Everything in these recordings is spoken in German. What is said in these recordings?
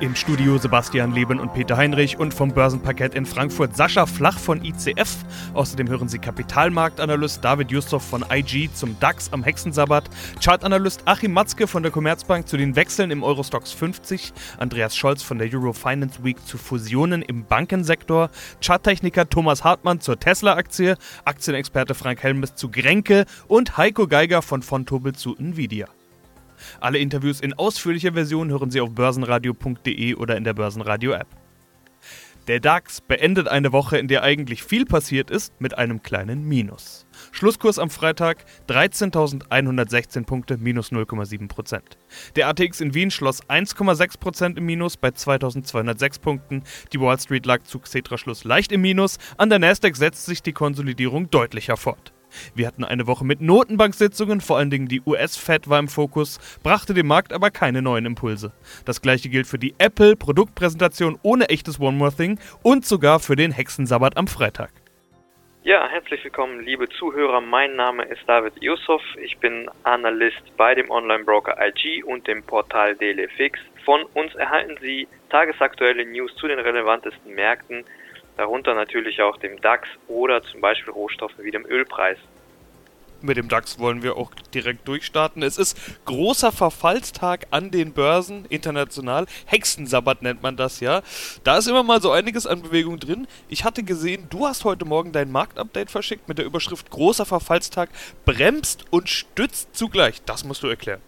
Im Studio Sebastian Leben und Peter Heinrich und vom Börsenparkett in Frankfurt Sascha Flach von ICF. Außerdem hören Sie Kapitalmarktanalyst David Jussof von IG zum DAX am Hexensabbat, Chartanalyst Achim Matzke von der Commerzbank zu den Wechseln im Eurostox 50, Andreas Scholz von der Euro Finance Week zu Fusionen im Bankensektor, Charttechniker Thomas Hartmann zur Tesla-Aktie, Aktienexperte Frank Helmes zu Grenke. Und Heiko Geiger von Fontobel zu Nvidia. Alle Interviews in ausführlicher Version hören Sie auf börsenradio.de oder in der Börsenradio-App. Der DAX beendet eine Woche, in der eigentlich viel passiert ist, mit einem kleinen Minus. Schlusskurs am Freitag 13.116 Punkte, minus 0,7%. Der ATX in Wien schloss 1,6% im Minus bei 2.206 Punkten. Die Wall Street lag zu Xetra-Schluss leicht im Minus. An der Nasdaq setzt sich die Konsolidierung deutlicher fort. Wir hatten eine Woche mit Notenbanksitzungen, vor allen Dingen die US-Fed war im Fokus, brachte dem Markt aber keine neuen Impulse. Das gleiche gilt für die Apple-Produktpräsentation ohne echtes One More Thing und sogar für den Hexensabbat am Freitag. Ja, herzlich willkommen, liebe Zuhörer. Mein Name ist David Yusuf. Ich bin Analyst bei dem Online-Broker IG und dem Portal DailyFix. Von uns erhalten Sie tagesaktuelle News zu den relevantesten Märkten darunter natürlich auch dem DAX oder zum Beispiel Rohstoffen wie dem Ölpreis. Mit dem DAX wollen wir auch direkt durchstarten. Es ist großer Verfallstag an den Börsen international. Hexensabbat nennt man das ja. Da ist immer mal so einiges an Bewegung drin. Ich hatte gesehen, du hast heute Morgen dein Marktupdate verschickt mit der Überschrift Großer Verfallstag bremst und stützt zugleich. Das musst du erklären.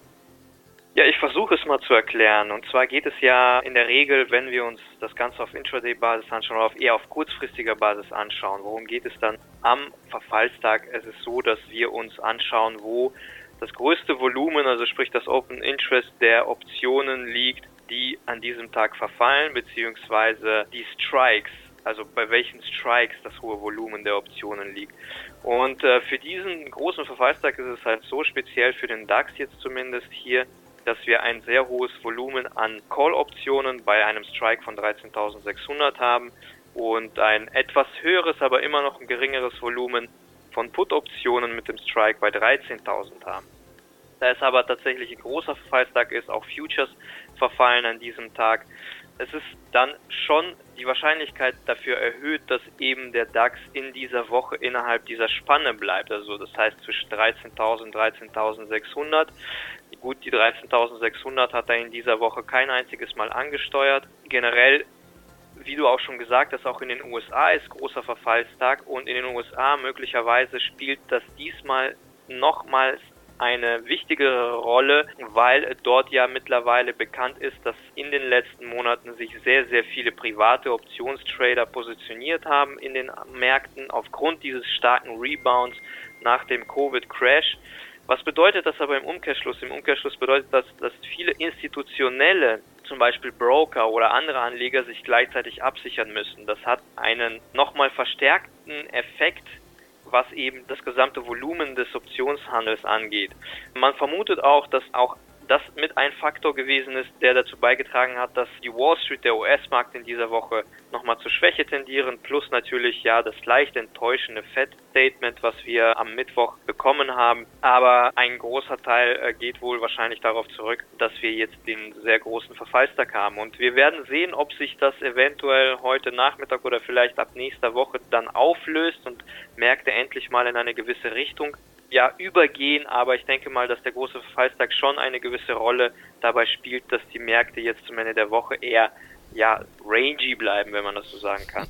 Ja, ich versuche es mal zu erklären. Und zwar geht es ja in der Regel, wenn wir uns das Ganze auf Intraday-Basis anschauen, oder auf eher auf kurzfristiger Basis anschauen. Worum geht es dann am Verfallstag? Es ist so, dass wir uns anschauen, wo das größte Volumen, also sprich das Open Interest der Optionen liegt, die an diesem Tag verfallen, beziehungsweise die Strikes, also bei welchen Strikes das hohe Volumen der Optionen liegt. Und äh, für diesen großen Verfallstag ist es halt so speziell für den DAX jetzt zumindest hier, dass wir ein sehr hohes Volumen an Call-Optionen bei einem Strike von 13.600 haben und ein etwas höheres, aber immer noch ein geringeres Volumen von Put-Optionen mit dem Strike bei 13.000 haben. Da es aber tatsächlich ein großer Verfallstag ist, auch Futures verfallen an diesem Tag, es ist dann schon die Wahrscheinlichkeit dafür erhöht, dass eben der DAX in dieser Woche innerhalb dieser Spanne bleibt. Also das heißt zwischen 13.000 und 13.600. Gut, die 13.600 hat er in dieser Woche kein einziges Mal angesteuert. Generell, wie du auch schon gesagt hast, auch in den USA ist großer Verfallstag und in den USA möglicherweise spielt das diesmal nochmals eine wichtigere Rolle, weil dort ja mittlerweile bekannt ist, dass in den letzten Monaten sich sehr, sehr viele private Optionstrader positioniert haben in den Märkten aufgrund dieses starken Rebounds nach dem Covid-Crash. Was bedeutet das aber im Umkehrschluss? Im Umkehrschluss bedeutet das, dass viele institutionelle, zum Beispiel Broker oder andere Anleger, sich gleichzeitig absichern müssen. Das hat einen nochmal verstärkten Effekt was eben das gesamte Volumen des Optionshandels angeht. Man vermutet auch, dass auch das mit ein Faktor gewesen ist, der dazu beigetragen hat, dass die Wall Street, der US-Markt in dieser Woche nochmal zur Schwäche tendieren, plus natürlich ja das leicht enttäuschende Fed-Statement, was wir am Mittwoch bekommen haben. Aber ein großer Teil äh, geht wohl wahrscheinlich darauf zurück, dass wir jetzt den sehr großen Verfallstag haben. Und wir werden sehen, ob sich das eventuell heute Nachmittag oder vielleicht ab nächster Woche dann auflöst und Märkte endlich mal in eine gewisse Richtung ja, übergehen, aber ich denke mal, dass der große Verfallstag schon eine gewisse Rolle dabei spielt, dass die Märkte jetzt zum Ende der Woche eher ja, rangy bleiben, wenn man das so sagen kann.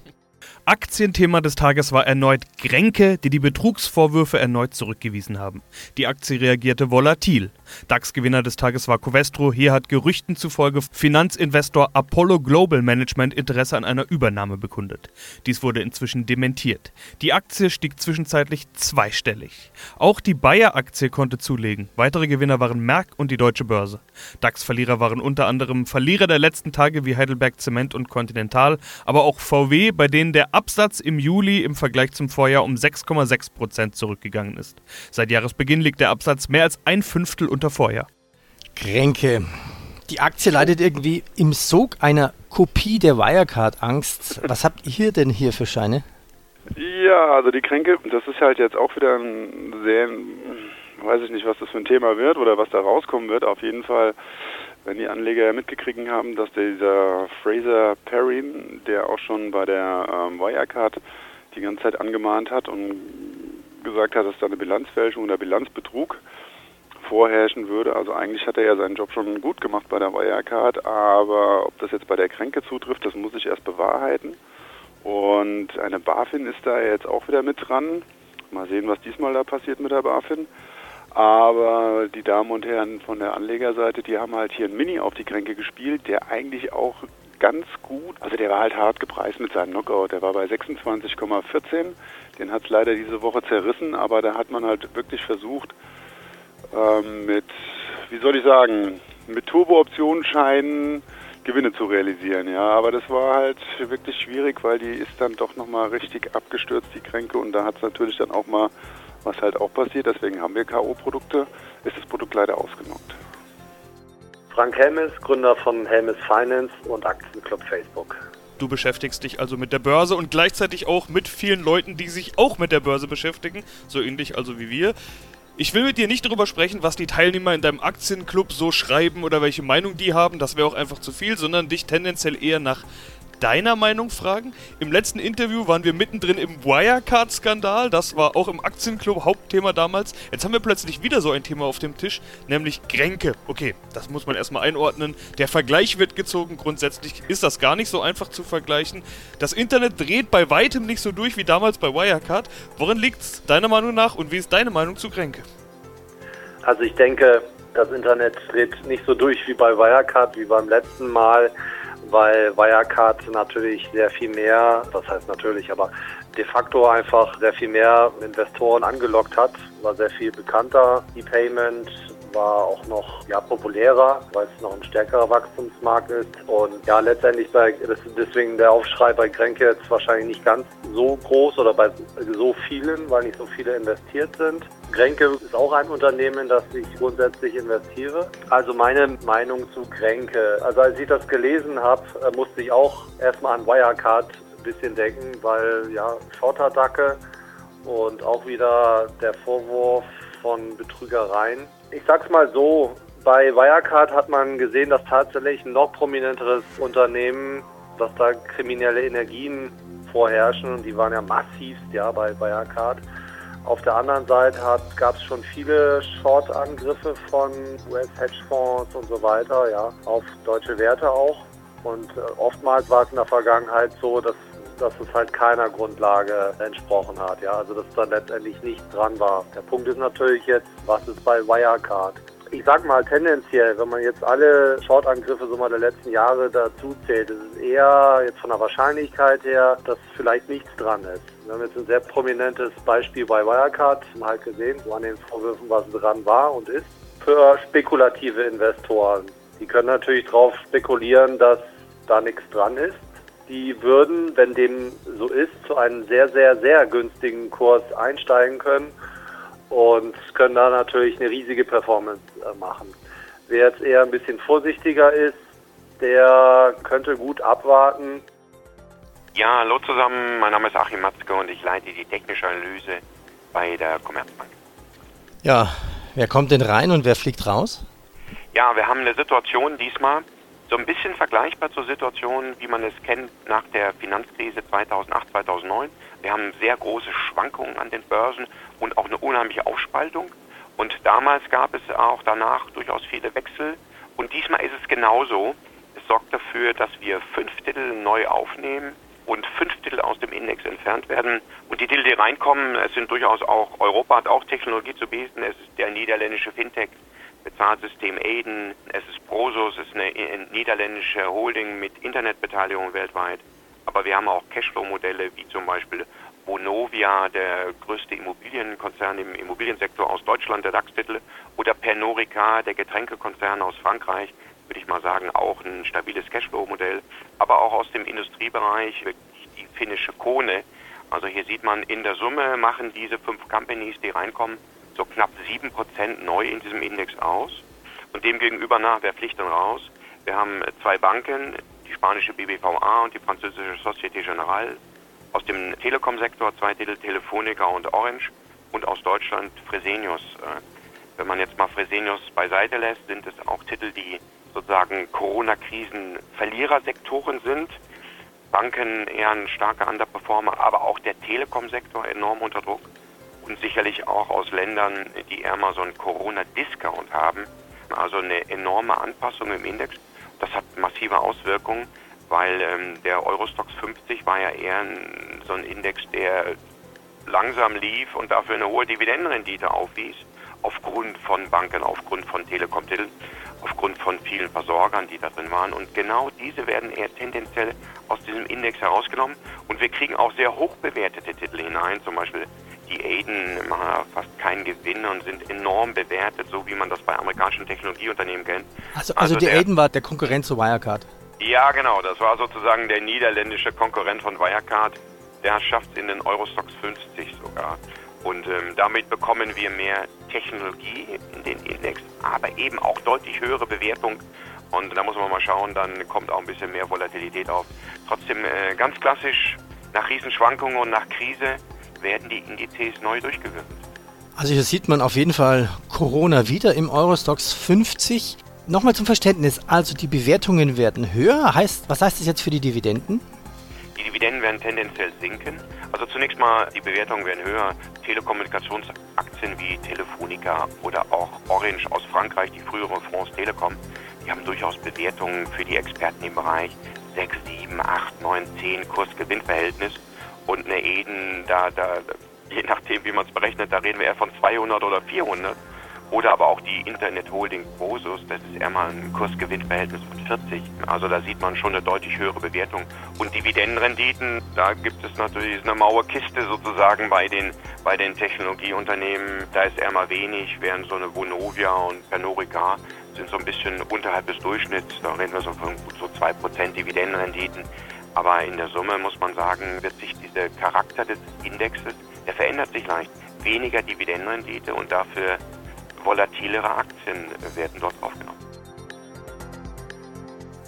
Aktienthema des Tages war erneut Gränke, die die Betrugsvorwürfe erneut zurückgewiesen haben. Die Aktie reagierte volatil. DAX-Gewinner des Tages war Covestro. Hier hat Gerüchten zufolge Finanzinvestor Apollo Global Management Interesse an einer Übernahme bekundet. Dies wurde inzwischen dementiert. Die Aktie stieg zwischenzeitlich zweistellig. Auch die Bayer-Aktie konnte zulegen. Weitere Gewinner waren Merck und die Deutsche Börse. DAX-Verlierer waren unter anderem Verlierer der letzten Tage wie Heidelberg Zement und Continental, aber auch VW, bei denen der Absatz im Juli im Vergleich zum Vorjahr um 6,6 Prozent zurückgegangen ist. Seit Jahresbeginn liegt der Absatz mehr als ein Fünftel unter Vorjahr. Kränke. Die Aktie leidet irgendwie im Sog einer Kopie der Wirecard-Angst. Was habt ihr denn hier für Scheine? Ja, also die Kränke, das ist halt jetzt auch wieder ein sehr, weiß ich nicht, was das für ein Thema wird oder was da rauskommen wird. Auf jeden Fall, wenn die Anleger ja mitgekriegt haben, dass dieser Fraser Perrin, der auch schon bei der ähm, Wirecard die ganze Zeit angemahnt hat und gesagt hat, dass da eine Bilanzfälschung oder Bilanzbetrug vorherrschen würde. Also eigentlich hat er ja seinen Job schon gut gemacht bei der Wirecard, aber ob das jetzt bei der Kränke zutrifft, das muss ich erst bewahrheiten. Und eine BaFin ist da jetzt auch wieder mit dran. Mal sehen, was diesmal da passiert mit der BaFin. Aber die Damen und Herren von der Anlegerseite, die haben halt hier ein Mini auf die Kränke gespielt, der eigentlich auch ganz gut, also der war halt hart gepreist mit seinem Knockout. Der war bei 26,14. Den hat es leider diese Woche zerrissen, aber da hat man halt wirklich versucht, ähm, mit, wie soll ich sagen, mit Turbo-Optionsscheinen Gewinne zu realisieren, ja. Aber das war halt wirklich schwierig, weil die ist dann doch nochmal richtig abgestürzt, die Kränke, und da hat es natürlich dann auch mal, was halt auch passiert, deswegen haben wir K.O.-Produkte, ist das Produkt leider ausgenockt. Frank Helmes, Gründer von Helmes Finance und Aktienclub Facebook. Du beschäftigst dich also mit der Börse und gleichzeitig auch mit vielen Leuten, die sich auch mit der Börse beschäftigen, so ähnlich also wie wir. Ich will mit dir nicht darüber sprechen, was die Teilnehmer in deinem Aktienclub so schreiben oder welche Meinung die haben, das wäre auch einfach zu viel, sondern dich tendenziell eher nach deiner Meinung fragen. Im letzten Interview waren wir mittendrin im Wirecard-Skandal. Das war auch im Aktienclub Hauptthema damals. Jetzt haben wir plötzlich wieder so ein Thema auf dem Tisch, nämlich Kränke. Okay, das muss man erstmal einordnen. Der Vergleich wird gezogen. Grundsätzlich ist das gar nicht so einfach zu vergleichen. Das Internet dreht bei weitem nicht so durch wie damals bei Wirecard. Worin liegt es deiner Meinung nach und wie ist deine Meinung zu Kränke? Also ich denke, das Internet dreht nicht so durch wie bei Wirecard, wie beim letzten Mal weil Wirecard natürlich sehr viel mehr, das heißt natürlich, aber de facto einfach sehr viel mehr Investoren angelockt hat, war sehr viel bekannter. E-Payment war auch noch ja, populärer, weil es noch ein stärkerer Wachstumsmarkt ist. Und ja, letztendlich bei, deswegen der Aufschrei bei Grenke jetzt wahrscheinlich nicht ganz so groß oder bei so vielen, weil nicht so viele investiert sind. Grenke ist auch ein Unternehmen, das ich grundsätzlich investiere. Also meine Meinung zu Grenke. Also als ich das gelesen habe, äh, musste ich auch erstmal an Wirecard ein bisschen denken, weil ja, Schotterdacke und auch wieder der Vorwurf von Betrügereien. Ich sag's mal so, bei Wirecard hat man gesehen, dass tatsächlich ein noch prominenteres Unternehmen, dass da kriminelle Energien vorherrschen und die waren ja massivst ja bei Wirecard. Auf der anderen Seite gab es schon viele Short-Angriffe von US-Hedgefonds und so weiter, ja, auf deutsche Werte auch. Und äh, oftmals war es in der Vergangenheit so, dass, dass es halt keiner Grundlage entsprochen hat, ja, also dass da letztendlich nicht dran war. Der Punkt ist natürlich jetzt, was ist bei Wirecard? Ich sag mal tendenziell, wenn man jetzt alle Short-Angriffe so mal der letzten Jahre dazu zählt, ist es eher jetzt von der Wahrscheinlichkeit her, dass vielleicht nichts dran ist. Wir haben jetzt ein sehr prominentes Beispiel bei Wirecard halt gesehen, wo an den Vorwürfen was dran war und ist. Für spekulative Investoren. Die können natürlich darauf spekulieren, dass da nichts dran ist. Die würden, wenn dem so ist, zu einem sehr, sehr, sehr günstigen Kurs einsteigen können und können da natürlich eine riesige Performance äh, machen. Wer jetzt eher ein bisschen vorsichtiger ist, der könnte gut abwarten. Ja, hallo zusammen, mein Name ist Achim Matzke und ich leite die technische Analyse bei der Commerzbank. Ja, wer kommt denn rein und wer fliegt raus? Ja, wir haben eine Situation diesmal, so ein bisschen vergleichbar zur Situation, wie man es kennt nach der Finanzkrise 2008, 2009. Wir haben sehr große Schwankungen an den Börsen und auch eine unheimliche Aufspaltung. Und damals gab es auch danach durchaus viele Wechsel. Und diesmal ist es genauso. Es sorgt dafür, dass wir fünf Titel neu aufnehmen und fünf Titel aus dem Index entfernt werden. Und die Titel, die reinkommen, es sind durchaus auch, Europa hat auch Technologie zu bieten. Es ist der niederländische Fintech Bezahlsystem Aiden, es ist Prosus, es ist eine niederländische Holding mit Internetbeteiligung weltweit. Aber wir haben auch Cashflow-Modelle wie zum Beispiel Bonovia, der größte Immobilienkonzern im Immobiliensektor aus Deutschland, der DAX-Titel, oder Pernorica, der Getränkekonzern aus Frankreich, würde ich mal sagen, auch ein stabiles Cashflow-Modell. Aber auch aus dem Industriebereich die finnische Kone. Also hier sieht man, in der Summe machen diese fünf Companies, die reinkommen, so knapp sieben Prozent neu in diesem Index aus. und demgegenüber nach, wer fliegt denn raus? Wir haben zwei Banken, die spanische BBVA und die französische Société Générale. Aus dem Telekom-Sektor zwei Titel Telefonica und Orange und aus Deutschland Fresenius. Äh, wenn man jetzt mal Fresenius beiseite lässt, sind es auch Titel, die sozusagen Corona-Krisen-Verlierersektoren sind. Banken eher ein starker Underperformer, aber auch der Telekom-Sektor enorm unter Druck und sicherlich auch aus Ländern, die eher so einen Corona-Discount haben. Also eine enorme Anpassung im Index. Das hat massive Auswirkungen, weil ähm, der Eurostox 50 war ja eher ein, so ein Index, der langsam lief und dafür eine hohe Dividendenrendite aufwies, aufgrund von Banken, aufgrund von Telekom-Titeln, aufgrund von vielen Versorgern, die da drin waren. Und genau diese werden eher tendenziell aus diesem Index herausgenommen. Und wir kriegen auch sehr hoch bewertete Titel hinein, zum Beispiel die Aiden machen fast keinen Gewinn und sind enorm bewertet, so wie man das bei amerikanischen Technologieunternehmen kennt. Also, also, also die Aiden war der Konkurrent zu Wirecard? Ja, genau. Das war sozusagen der niederländische Konkurrent von Wirecard. Der schafft es in den Eurostox 50 sogar. Und ähm, damit bekommen wir mehr Technologie in den Index, aber eben auch deutlich höhere Bewertung. Und da muss man mal schauen, dann kommt auch ein bisschen mehr Volatilität auf. Trotzdem äh, ganz klassisch, nach Riesenschwankungen und nach Krise werden die Indizes neu durchgewürfelt. Also hier sieht man auf jeden Fall Corona wieder im Eurostox 50. Nochmal zum Verständnis, also die Bewertungen werden höher. Heißt, was heißt das jetzt für die Dividenden? Die Dividenden werden tendenziell sinken. Also zunächst mal, die Bewertungen werden höher. Telekommunikationsaktien wie Telefonica oder auch Orange aus Frankreich, die frühere France Telekom, die haben durchaus Bewertungen für die Experten im Bereich 6, 7, 8, 9, 10 Kurs-Gewinn-Verhältnis. Und eine Eden, da, da, je nachdem, wie man es berechnet, da reden wir eher von 200 oder 400. Oder aber auch die Internet Holding Bosus, das ist eher mal ein Kursgewinnverhältnis von 40. Also da sieht man schon eine deutlich höhere Bewertung. Und Dividendenrenditen, da gibt es natürlich eine Mauerkiste sozusagen bei den, bei den Technologieunternehmen. Da ist eher mal wenig, während so eine Vonovia und Pernorica sind so ein bisschen unterhalb des Durchschnitts. Da reden wir so von gut so 2% Dividendenrenditen. Aber in der Summe muss man sagen, wird sich dieser Charakter des Indexes, der verändert sich leicht. Weniger Dividendenrendite und dafür volatilere Aktien werden dort aufgenommen.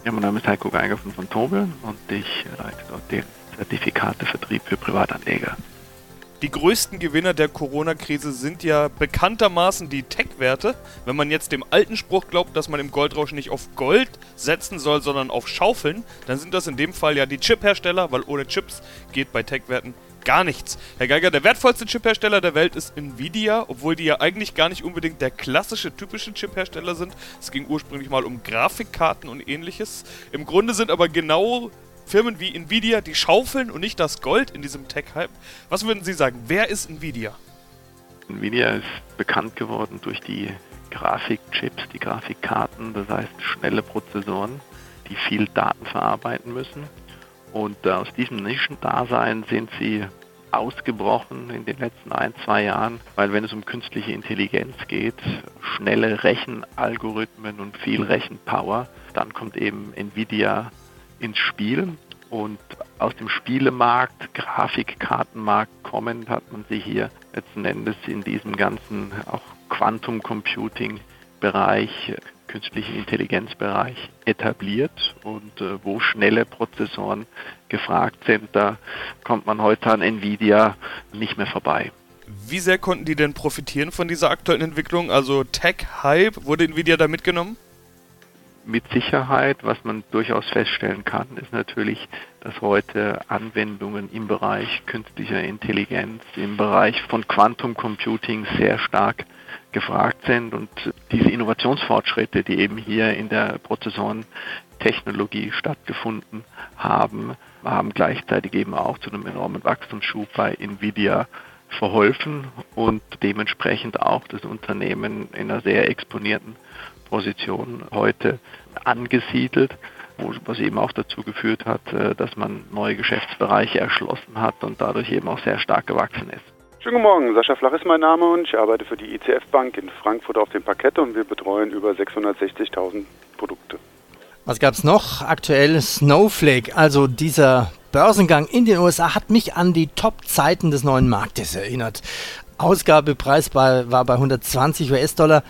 Ja, mein Name ist Heiko Geiger von Tobel und ich leite dort den Zertifikatevertrieb für Privatanleger. Die größten Gewinner der Corona-Krise sind ja bekanntermaßen die Tech-Werte. Wenn man jetzt dem alten Spruch glaubt, dass man im Goldrausch nicht auf Gold setzen soll, sondern auf Schaufeln, dann sind das in dem Fall ja die Chip-Hersteller, weil ohne Chips geht bei Tech-Werten gar nichts. Herr Geiger, der wertvollste Chip-Hersteller der Welt ist Nvidia, obwohl die ja eigentlich gar nicht unbedingt der klassische, typische Chip-Hersteller sind. Es ging ursprünglich mal um Grafikkarten und ähnliches. Im Grunde sind aber genau Firmen wie Nvidia, die schaufeln und nicht das Gold in diesem Tech-Hype. Was würden Sie sagen? Wer ist Nvidia? Nvidia ist bekannt geworden durch die Grafikchips, die Grafikkarten, das heißt schnelle Prozessoren, die viel Daten verarbeiten müssen. Und aus diesem Nischendasein sind sie ausgebrochen in den letzten ein, zwei Jahren, weil wenn es um künstliche Intelligenz geht, schnelle Rechenalgorithmen und viel Rechenpower, dann kommt eben Nvidia ins Spiel. Und aus dem Spielemarkt, Grafikkartenmarkt kommend, hat man sich hier letzten Endes in diesem ganzen auch Quantum Computing Bereich, künstlichen Intelligenzbereich etabliert und äh, wo schnelle Prozessoren gefragt sind, da kommt man heute an Nvidia nicht mehr vorbei. Wie sehr konnten die denn profitieren von dieser aktuellen Entwicklung? Also Tech-Hype, wurde Nvidia da mitgenommen? Mit Sicherheit, was man durchaus feststellen kann, ist natürlich, dass heute Anwendungen im Bereich künstlicher Intelligenz, im Bereich von Quantum Computing sehr stark gefragt sind. Und diese Innovationsfortschritte, die eben hier in der Prozessorentechnologie stattgefunden haben, haben gleichzeitig eben auch zu einem enormen Wachstumsschub bei Nvidia verholfen und dementsprechend auch das Unternehmen in einer sehr exponierten Position heute angesiedelt, was eben auch dazu geführt hat, äh, dass man neue Geschäftsbereiche erschlossen hat und dadurch eben auch sehr stark gewachsen ist. Schönen guten Morgen, Sascha Flach ist mein Name und ich arbeite für die ICF Bank in Frankfurt auf dem Parkett und wir betreuen über 660.000 Produkte. Was gab es noch? Aktuell Snowflake, also dieser Börsengang in den USA hat mich an die Top-Zeiten des neuen Marktes erinnert. Ausgabepreis war bei 120 US-Dollar.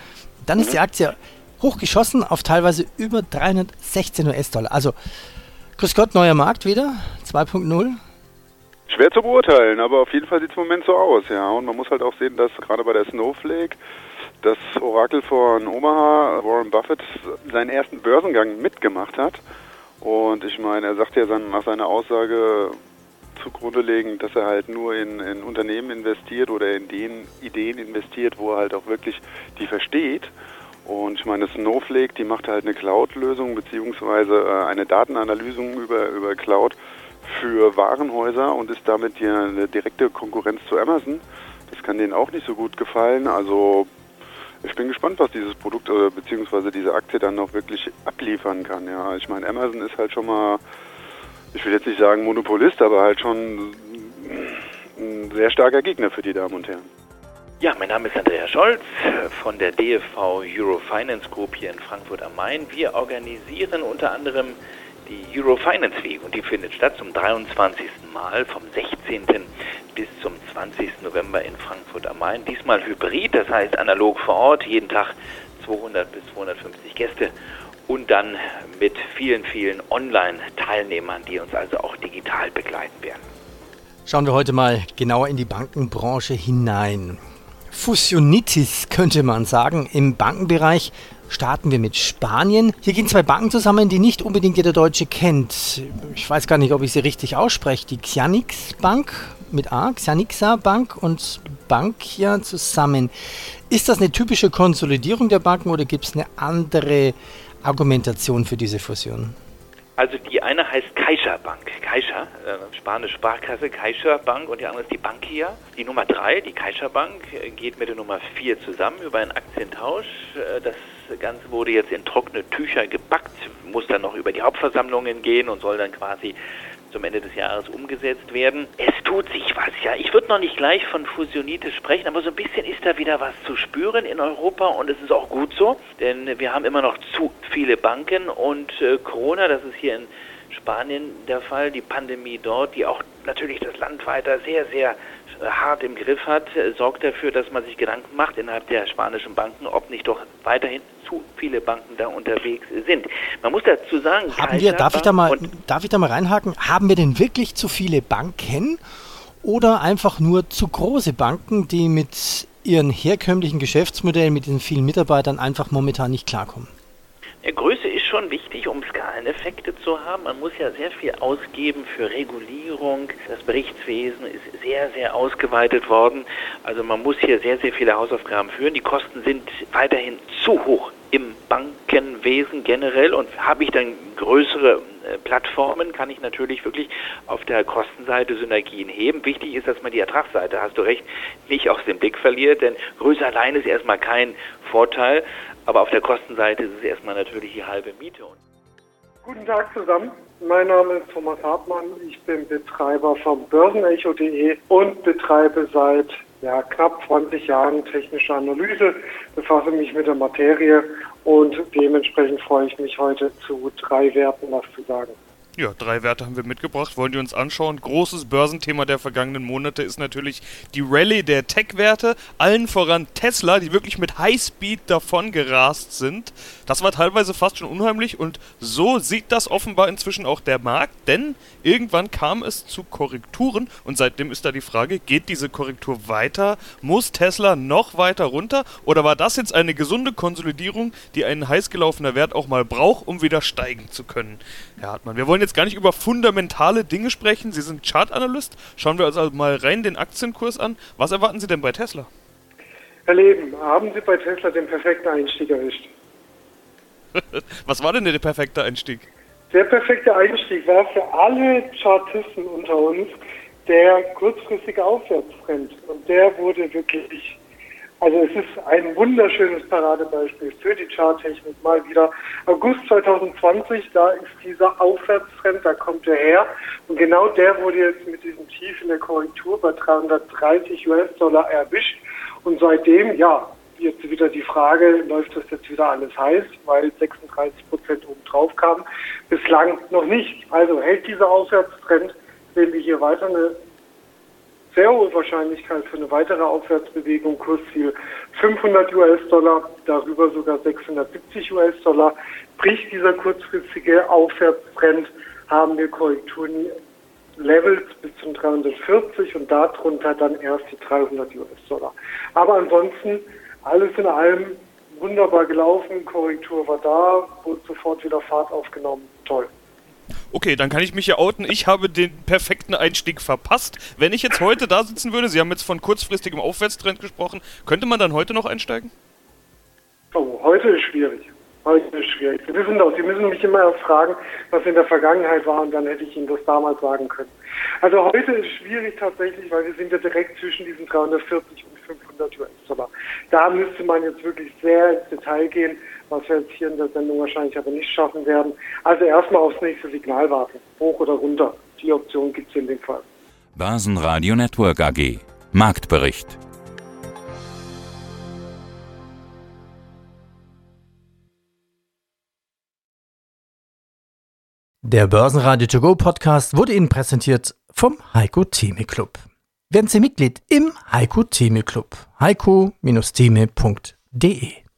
Dann ist die Aktie hochgeschossen auf teilweise über 316 US-Dollar. Also, grüß Gott, neuer Markt wieder, 2.0. Schwer zu beurteilen, aber auf jeden Fall sieht es im Moment so aus, ja. Und man muss halt auch sehen, dass gerade bei der Snowflake das Orakel von Omaha, Warren Buffett, seinen ersten Börsengang mitgemacht hat. Und ich meine, er sagt ja nach seiner Aussage zugrunde legen, dass er halt nur in, in Unternehmen investiert oder in den Ideen investiert, wo er halt auch wirklich die versteht. Und ich meine, Snowflake, die macht halt eine Cloud-Lösung beziehungsweise äh, eine Datenanalyse über, über Cloud für Warenhäuser und ist damit ja eine direkte Konkurrenz zu Amazon. Das kann denen auch nicht so gut gefallen. Also ich bin gespannt, was dieses Produkt äh, bzw. diese Aktie dann noch wirklich abliefern kann. Ja, ich meine, Amazon ist halt schon mal, ich will jetzt nicht sagen Monopolist, aber halt schon ein sehr starker Gegner für die Damen und Herren. Ja, mein Name ist Andreas Scholz von der DFV Eurofinance Group hier in Frankfurt am Main. Wir organisieren unter anderem die Eurofinance Week und die findet statt zum 23. Mal vom 16. bis zum 20. November in Frankfurt am Main. Diesmal hybrid, das heißt analog vor Ort, jeden Tag 200 bis 250 Gäste und dann mit vielen, vielen Online-Teilnehmern, die uns also auch digital begleiten werden. Schauen wir heute mal genauer in die Bankenbranche hinein. Fusionitis könnte man sagen im Bankenbereich starten wir mit Spanien. Hier gehen zwei Banken zusammen, die nicht unbedingt jeder Deutsche kennt. Ich weiß gar nicht, ob ich sie richtig ausspreche. Die Xianix Bank mit A, Xianixa Bank und Bankia zusammen. Ist das eine typische Konsolidierung der Banken oder gibt es eine andere Argumentation für diese Fusion? Also die eine heißt Caixa Bank, Caixa, äh, spanische Sparkasse, Caixa Bank und die andere ist die Bankia. Die Nummer drei, die Caixa Bank, äh, geht mit der Nummer vier zusammen über einen Aktientausch. Äh, das Ganze wurde jetzt in trockene Tücher gepackt, muss dann noch über die Hauptversammlungen gehen und soll dann quasi zum Ende des Jahres umgesetzt werden. Es tut sich was, ja. Ich würde noch nicht gleich von Fusionitis sprechen, aber so ein bisschen ist da wieder was zu spüren in Europa und es ist auch gut so, denn wir haben immer noch zu viele Banken und äh, Corona, das ist hier in Spanien der Fall, die Pandemie dort, die auch natürlich das Land weiter sehr, sehr hart im Griff hat, sorgt dafür, dass man sich Gedanken macht innerhalb der spanischen Banken, ob nicht doch weiterhin zu viele Banken da unterwegs sind. Man muss dazu sagen, haben wir, darf ich da mal, darf ich da mal reinhaken? Haben wir denn wirklich zu viele Banken oder einfach nur zu große Banken, die mit ihren herkömmlichen Geschäftsmodellen mit den vielen Mitarbeitern einfach momentan nicht klarkommen? Ja, Größe schon wichtig, um Skaleneffekte zu haben. Man muss ja sehr viel ausgeben für Regulierung. Das Berichtswesen ist sehr, sehr ausgeweitet worden. Also man muss hier sehr, sehr viele Hausaufgaben führen. Die Kosten sind weiterhin zu hoch im Bankenwesen generell und habe ich dann größere äh, Plattformen, kann ich natürlich wirklich auf der Kostenseite Synergien heben. Wichtig ist, dass man die Ertragsseite, hast du recht, nicht aus dem Blick verliert, denn Größe allein ist erstmal kein Vorteil. Aber auf der Kostenseite ist es erstmal natürlich die halbe Miete. Guten Tag zusammen. Mein Name ist Thomas Hartmann. Ich bin Betreiber von Börsenecho.de und betreibe seit ja, knapp 20 Jahren technische Analyse, befasse mich mit der Materie und dementsprechend freue ich mich heute zu drei Werten was zu sagen. Ja, drei Werte haben wir mitgebracht, wollen die uns anschauen. Großes Börsenthema der vergangenen Monate ist natürlich die Rallye der Tech-Werte, allen voran Tesla, die wirklich mit Highspeed davon gerast sind. Das war teilweise fast schon unheimlich und so sieht das offenbar inzwischen auch der Markt, denn irgendwann kam es zu Korrekturen und seitdem ist da die Frage, geht diese Korrektur weiter? Muss Tesla noch weiter runter oder war das jetzt eine gesunde Konsolidierung, die ein heiß gelaufener Wert auch mal braucht, um wieder steigen zu können? Herr Hartmann, wir wollen jetzt gar nicht über fundamentale Dinge sprechen. Sie sind Chartanalyst. Schauen wir uns also mal rein den Aktienkurs an. Was erwarten Sie denn bei Tesla? Herr Leben, haben Sie bei Tesla den perfekten Einstieg erwischt? Was war denn der perfekte Einstieg? Der perfekte Einstieg war für alle Chartisten unter uns der kurzfristige Aufwärtstrend. Und der wurde wirklich also es ist ein wunderschönes Paradebeispiel für die Charttechnik mal wieder. August 2020, da ist dieser Aufwärtstrend, da kommt er her. Und genau der wurde jetzt mit diesem Tief in der Korrektur bei 330 US-Dollar erwischt. Und seitdem, ja, jetzt wieder die Frage, läuft das jetzt wieder alles heiß, weil 36 Prozent obendrauf kamen. Bislang noch nicht. Also hält dieser Aufwärtstrend, sehen wir hier weiter eine sehr hohe Wahrscheinlichkeit für eine weitere Aufwärtsbewegung, Kursziel 500 US-Dollar, darüber sogar 670 US-Dollar. Bricht dieser kurzfristige Aufwärtstrend, haben wir Korrekturen Levels bis zum 340 und darunter dann erst die 300 US-Dollar. Aber ansonsten alles in allem wunderbar gelaufen, Korrektur war da, wurde sofort wieder Fahrt aufgenommen. Toll. Okay, dann kann ich mich ja outen. Ich habe den perfekten Einstieg verpasst. Wenn ich jetzt heute da sitzen würde, Sie haben jetzt von kurzfristigem Aufwärtstrend gesprochen, könnte man dann heute noch einsteigen? Oh, heute ist schwierig. Heute ist schwierig. Sie wissen doch, Sie müssen mich immer erst fragen, was in der Vergangenheit war und dann hätte ich Ihnen das damals sagen können. Also heute ist schwierig tatsächlich, weil wir sind ja direkt zwischen diesen 340 und 500 US-Dollar. Da müsste man jetzt wirklich sehr ins Detail gehen, was wir jetzt hier in der Sendung wahrscheinlich aber nicht schaffen werden. Also erstmal aufs nächste Signal warten, hoch oder runter. Die Option gibt es in dem Fall. Börsenradio Network AG. Marktbericht. Der Börsenradio To Go Podcast wurde Ihnen präsentiert vom Heiko Theme Club. Werden Sie Mitglied im Heiko Theme Club. heiko-theme.de